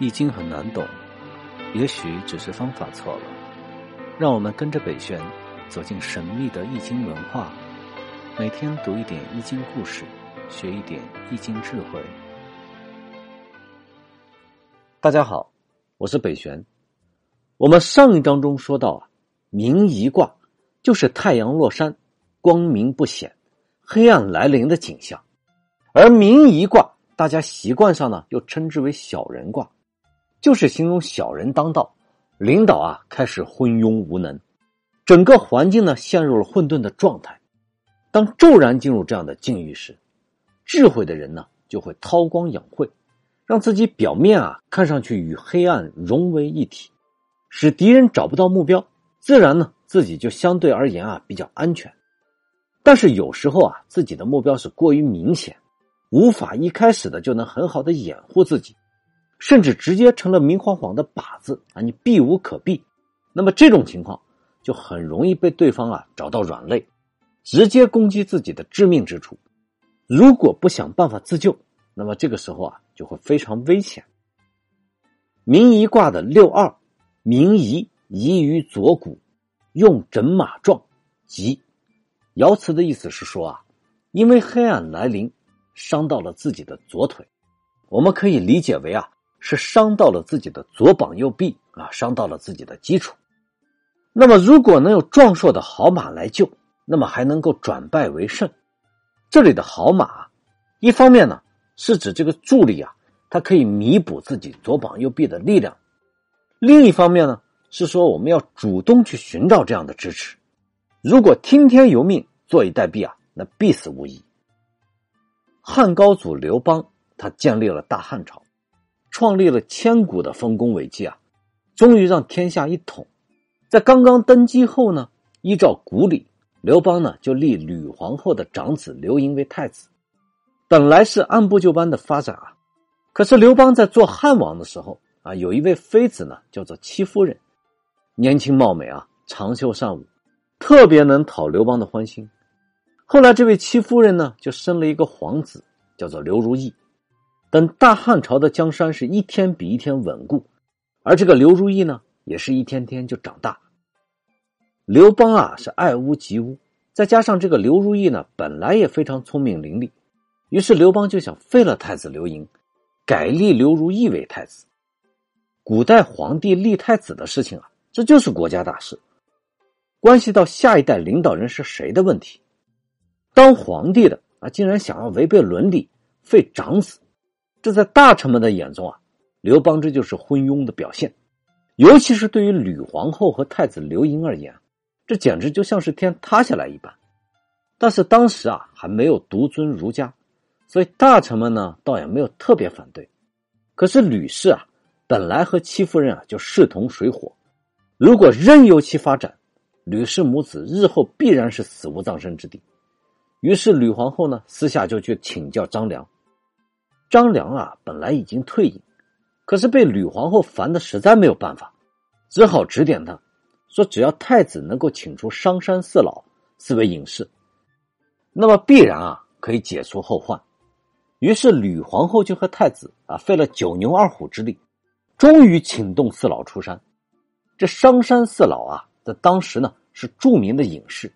易经很难懂，也许只是方法错了。让我们跟着北玄走进神秘的易经文化，每天读一点易经故事，学一点易经智慧。大家好，我是北玄。我们上一章中说到啊，明夷卦就是太阳落山，光明不显，黑暗来临的景象，而明夷卦大家习惯上呢又称之为小人卦。就是形容小人当道，领导啊开始昏庸无能，整个环境呢陷入了混沌的状态。当骤然进入这样的境遇时，智慧的人呢就会韬光养晦，让自己表面啊看上去与黑暗融为一体，使敌人找不到目标，自然呢自己就相对而言啊比较安全。但是有时候啊自己的目标是过于明显，无法一开始的就能很好的掩护自己。甚至直接成了明晃晃的靶子啊！你避无可避，那么这种情况就很容易被对方啊找到软肋，直接攻击自己的致命之处。如果不想办法自救，那么这个时候啊就会非常危险。明夷卦的六二，明夷夷于左骨，用枕马状，吉。爻辞的意思是说啊，因为黑暗来临，伤到了自己的左腿，我们可以理解为啊。是伤到了自己的左膀右臂啊，伤到了自己的基础。那么，如果能有壮硕的好马来救，那么还能够转败为胜。这里的好马，一方面呢是指这个助力啊，它可以弥补自己左膀右臂的力量；另一方面呢是说我们要主动去寻找这样的支持。如果听天由命，坐以待毙啊，那必死无疑。汉高祖刘邦他建立了大汉朝。创立了千古的丰功伟绩啊！终于让天下一统。在刚刚登基后呢，依照古礼，刘邦呢就立吕皇后的长子刘盈为太子。本来是按部就班的发展啊。可是刘邦在做汉王的时候啊，有一位妃子呢，叫做戚夫人，年轻貌美啊，长袖善舞，特别能讨刘邦的欢心。后来这位戚夫人呢，就生了一个皇子，叫做刘如意。等大汉朝的江山是一天比一天稳固，而这个刘如意呢，也是一天天就长大。刘邦啊是爱屋及乌，再加上这个刘如意呢本来也非常聪明伶俐，于是刘邦就想废了太子刘盈，改立刘如意为太子。古代皇帝立太子的事情啊，这就是国家大事，关系到下一代领导人是谁的问题。当皇帝的啊，竟然想要违背伦理，废长子。这在大臣们的眼中啊，刘邦这就是昏庸的表现，尤其是对于吕皇后和太子刘盈而言，这简直就像是天塌下来一般。但是当时啊还没有独尊儒家，所以大臣们呢倒也没有特别反对。可是吕氏啊本来和戚夫人啊就势同水火，如果任由其发展，吕氏母子日后必然是死无葬身之地。于是吕皇后呢私下就去请教张良。张良啊，本来已经退隐，可是被吕皇后烦的实在没有办法，只好指点他，说只要太子能够请出商山四老四位隐士，那么必然啊可以解除后患。于是吕皇后就和太子啊费了九牛二虎之力，终于请动四老出山。这商山四老啊，在当时呢是著名的隐士，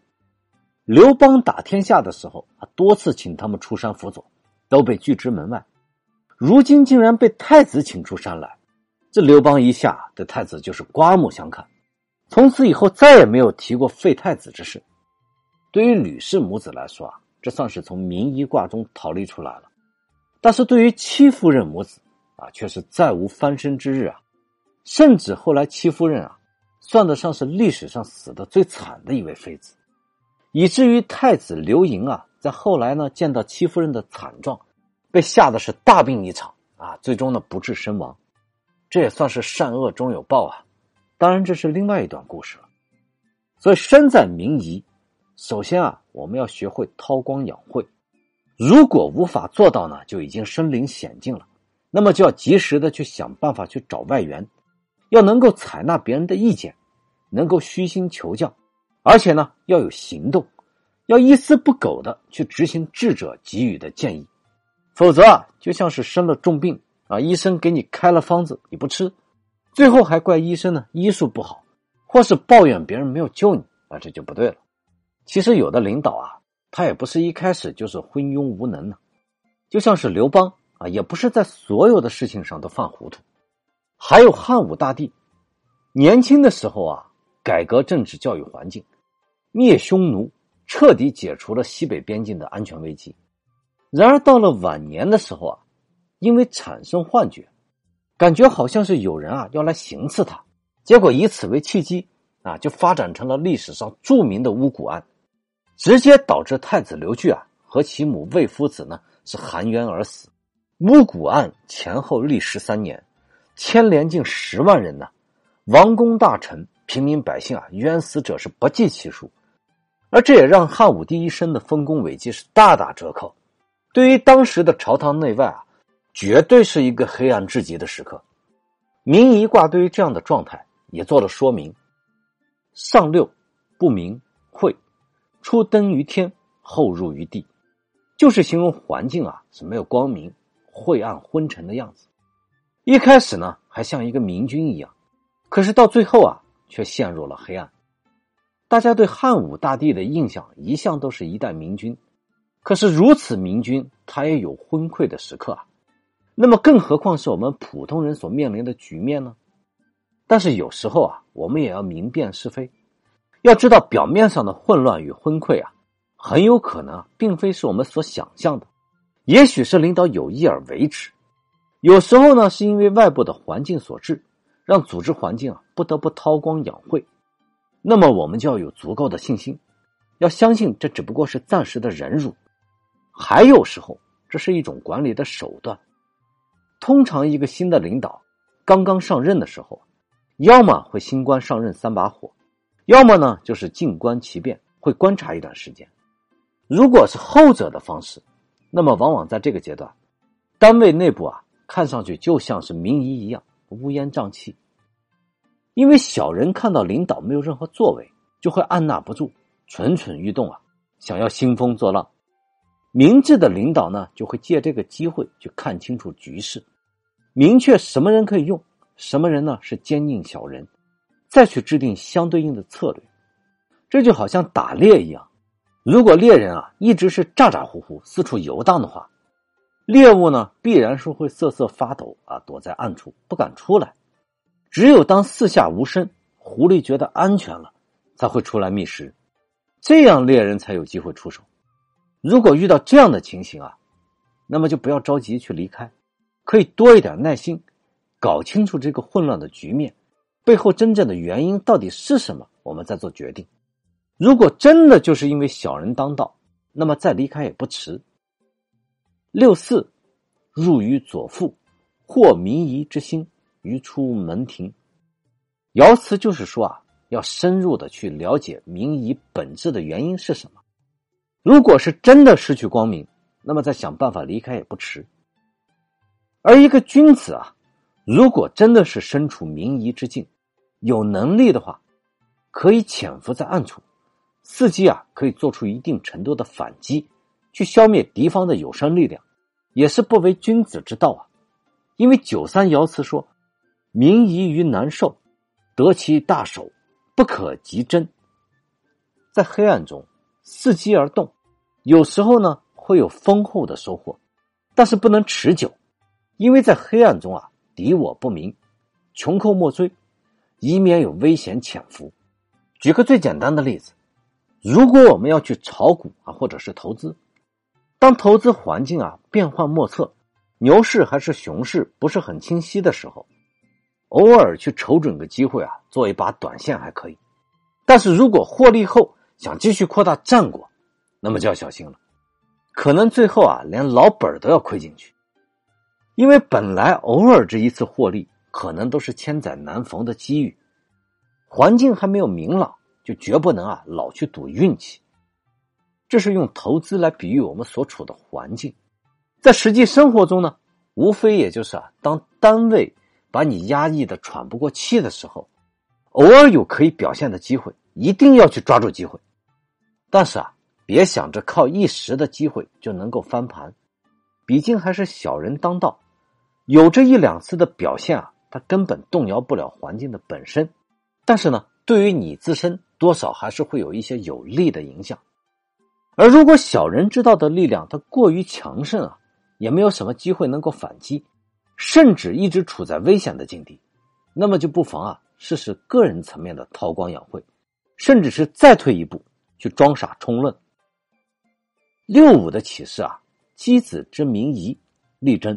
刘邦打天下的时候啊，多次请他们出山辅佐，都被拒之门外。如今竟然被太子请出山来，这刘邦一下对太子就是刮目相看，从此以后再也没有提过废太子之事。对于吕氏母子来说啊，这算是从名医卦中逃离出来了；但是对于戚夫人母子啊，却是再无翻身之日啊！甚至后来戚夫人啊，算得上是历史上死的最惨的一位妃子，以至于太子刘盈啊，在后来呢见到戚夫人的惨状。被吓得是大病一场啊，最终呢不治身亡，这也算是善恶终有报啊。当然，这是另外一段故事了。所以，身在民夷，首先啊，我们要学会韬光养晦。如果无法做到呢，就已经身临险境了。那么，就要及时的去想办法去找外援，要能够采纳别人的意见，能够虚心求教，而且呢要有行动，要一丝不苟的去执行智者给予的建议。否则啊，就像是生了重病啊，医生给你开了方子你不吃，最后还怪医生呢医术不好，或是抱怨别人没有救你啊，这就不对了。其实有的领导啊，他也不是一开始就是昏庸无能呢，就像是刘邦啊，也不是在所有的事情上都犯糊涂。还有汉武大帝，年轻的时候啊，改革政治教育环境，灭匈奴，彻底解除了西北边境的安全危机。然而到了晚年的时候啊，因为产生幻觉，感觉好像是有人啊要来行刺他，结果以此为契机啊，就发展成了历史上著名的巫蛊案。直接导致太子刘据啊和其母魏夫子呢是含冤而死。巫蛊案前后历时三年，牵连近十万人呢，王公大臣、平民百姓啊，冤死者是不计其数。而这也让汉武帝一生的丰功伟绩是大打折扣。对于当时的朝堂内外啊，绝对是一个黑暗至极的时刻。明夷卦对于这样的状态也做了说明：上六不明晦。初登于天，后入于地，就是形容环境啊是没有光明、晦暗、昏沉的样子。一开始呢，还像一个明君一样，可是到最后啊，却陷入了黑暗。大家对汉武大帝的印象一向都是一代明君，可是如此明君，他也有昏聩的时刻啊。那么，更何况是我们普通人所面临的局面呢？但是有时候啊，我们也要明辨是非。要知道，表面上的混乱与昏聩啊，很有可能并非是我们所想象的，也许是领导有意而为之。有时候呢，是因为外部的环境所致，让组织环境啊不得不韬光养晦。那么，我们就要有足够的信心，要相信这只不过是暂时的忍辱。还有时候，这是一种管理的手段。通常，一个新的领导刚刚上任的时候，要么会新官上任三把火。要么呢，就是静观其变，会观察一段时间。如果是后者的方式，那么往往在这个阶段，单位内部啊，看上去就像是民仪一样乌烟瘴气。因为小人看到领导没有任何作为，就会按捺不住，蠢蠢欲动啊，想要兴风作浪。明智的领导呢，就会借这个机会去看清楚局势，明确什么人可以用，什么人呢是奸佞小人。再去制定相对应的策略，这就好像打猎一样。如果猎人啊一直是咋咋呼呼四处游荡的话，猎物呢必然是会瑟瑟发抖啊，躲在暗处不敢出来。只有当四下无声，狐狸觉得安全了，才会出来觅食，这样猎人才有机会出手。如果遇到这样的情形啊，那么就不要着急去离开，可以多一点耐心，搞清楚这个混乱的局面。背后真正的原因到底是什么？我们再做决定。如果真的就是因为小人当道，那么再离开也不迟。六四，入于左腹，获民夷之心于出门庭。爻辞就是说啊，要深入的去了解民夷本质的原因是什么。如果是真的失去光明，那么再想办法离开也不迟。而一个君子啊。如果真的是身处民夷之境，有能力的话，可以潜伏在暗处，伺机啊，可以做出一定程度的反击，去消灭敌方的有生力量，也是不为君子之道啊。因为九三爻辞说：“民夷于难受，得其大守，不可及真。”在黑暗中伺机而动，有时候呢会有丰厚的收获，但是不能持久，因为在黑暗中啊。敌我不明，穷寇莫追，以免有危险潜伏。举个最简单的例子，如果我们要去炒股啊，或者是投资，当投资环境啊变幻莫测，牛市还是熊市不是很清晰的时候，偶尔去瞅准个机会啊，做一把短线还可以。但是如果获利后想继续扩大战果，那么就要小心了，可能最后啊连老本都要亏进去。因为本来偶尔这一次获利，可能都是千载难逢的机遇，环境还没有明朗，就绝不能啊老去赌运气。这是用投资来比喻我们所处的环境，在实际生活中呢，无非也就是啊，当单位把你压抑的喘不过气的时候，偶尔有可以表现的机会，一定要去抓住机会。但是啊，别想着靠一时的机会就能够翻盘。毕竟还是小人当道，有这一两次的表现啊，它根本动摇不了环境的本身，但是呢，对于你自身多少还是会有一些有利的影响。而如果小人知道的力量它过于强盛啊，也没有什么机会能够反击，甚至一直处在危险的境地，那么就不妨啊试试个人层面的韬光养晦，甚至是再退一步去装傻充愣。六五的启示啊，箕子之名仪，力争。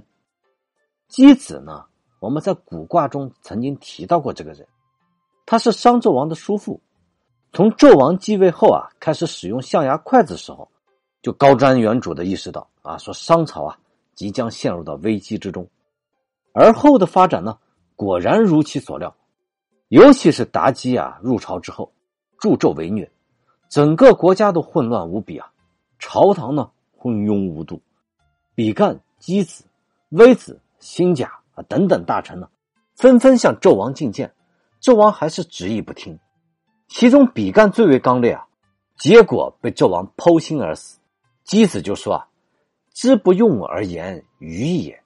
箕子呢，我们在古卦中曾经提到过这个人，他是商纣王的叔父。从纣王继位后啊，开始使用象牙筷子的时候，就高瞻远瞩的意识到啊，说商朝啊即将陷入到危机之中。而后的发展呢，果然如其所料，尤其是妲己啊入朝之后，助纣为虐，整个国家都混乱无比啊，朝堂呢昏庸无度，比干、箕子、微子、辛甲啊等等大臣呢，纷纷向纣王进谏，纣王还是执意不听。其中比干最为刚烈啊，结果被纣王剖心而死。箕子就说啊：“知不用而言愚也，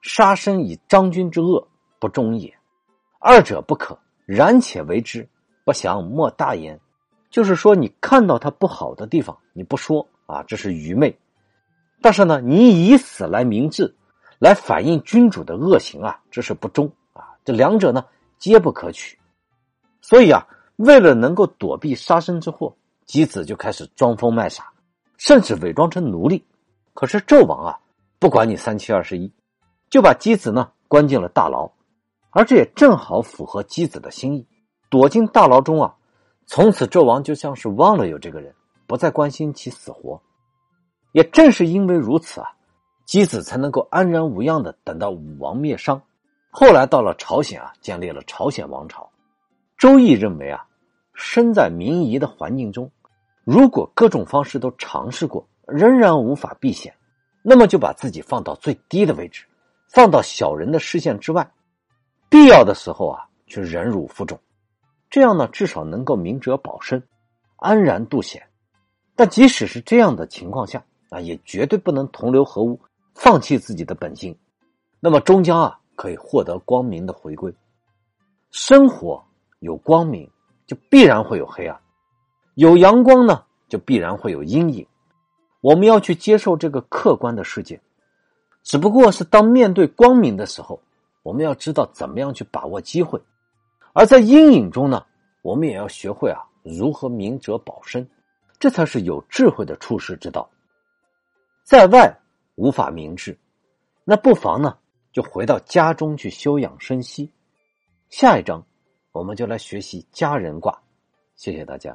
杀身以张君之恶不忠也。二者不可，然且为之，不祥莫大焉。”就是说，你看到他不好的地方，你不说啊，这是愚昧；但是呢，你以死来明志，来反映君主的恶行啊，这是不忠啊。这两者呢，皆不可取。所以啊。为了能够躲避杀身之祸，箕子就开始装疯卖傻，甚至伪装成奴隶。可是纣王啊，不管你三七二十一，就把箕子呢关进了大牢。而这也正好符合箕子的心意。躲进大牢中啊，从此纣王就像是忘了有这个人，不再关心其死活。也正是因为如此啊，箕子才能够安然无恙的等到武王灭商，后来到了朝鲜啊，建立了朝鲜王朝。周易认为啊，身在民夷的环境中，如果各种方式都尝试过，仍然无法避险，那么就把自己放到最低的位置，放到小人的视线之外，必要的时候啊，去忍辱负重，这样呢，至少能够明哲保身，安然度险。但即使是这样的情况下啊，也绝对不能同流合污，放弃自己的本心，那么终将啊，可以获得光明的回归，生活。有光明，就必然会有黑暗；有阳光呢，就必然会有阴影。我们要去接受这个客观的世界，只不过是当面对光明的时候，我们要知道怎么样去把握机会；而在阴影中呢，我们也要学会啊如何明哲保身，这才是有智慧的处世之道。在外无法明智，那不妨呢就回到家中去休养生息。下一章。我们就来学习家人卦，谢谢大家。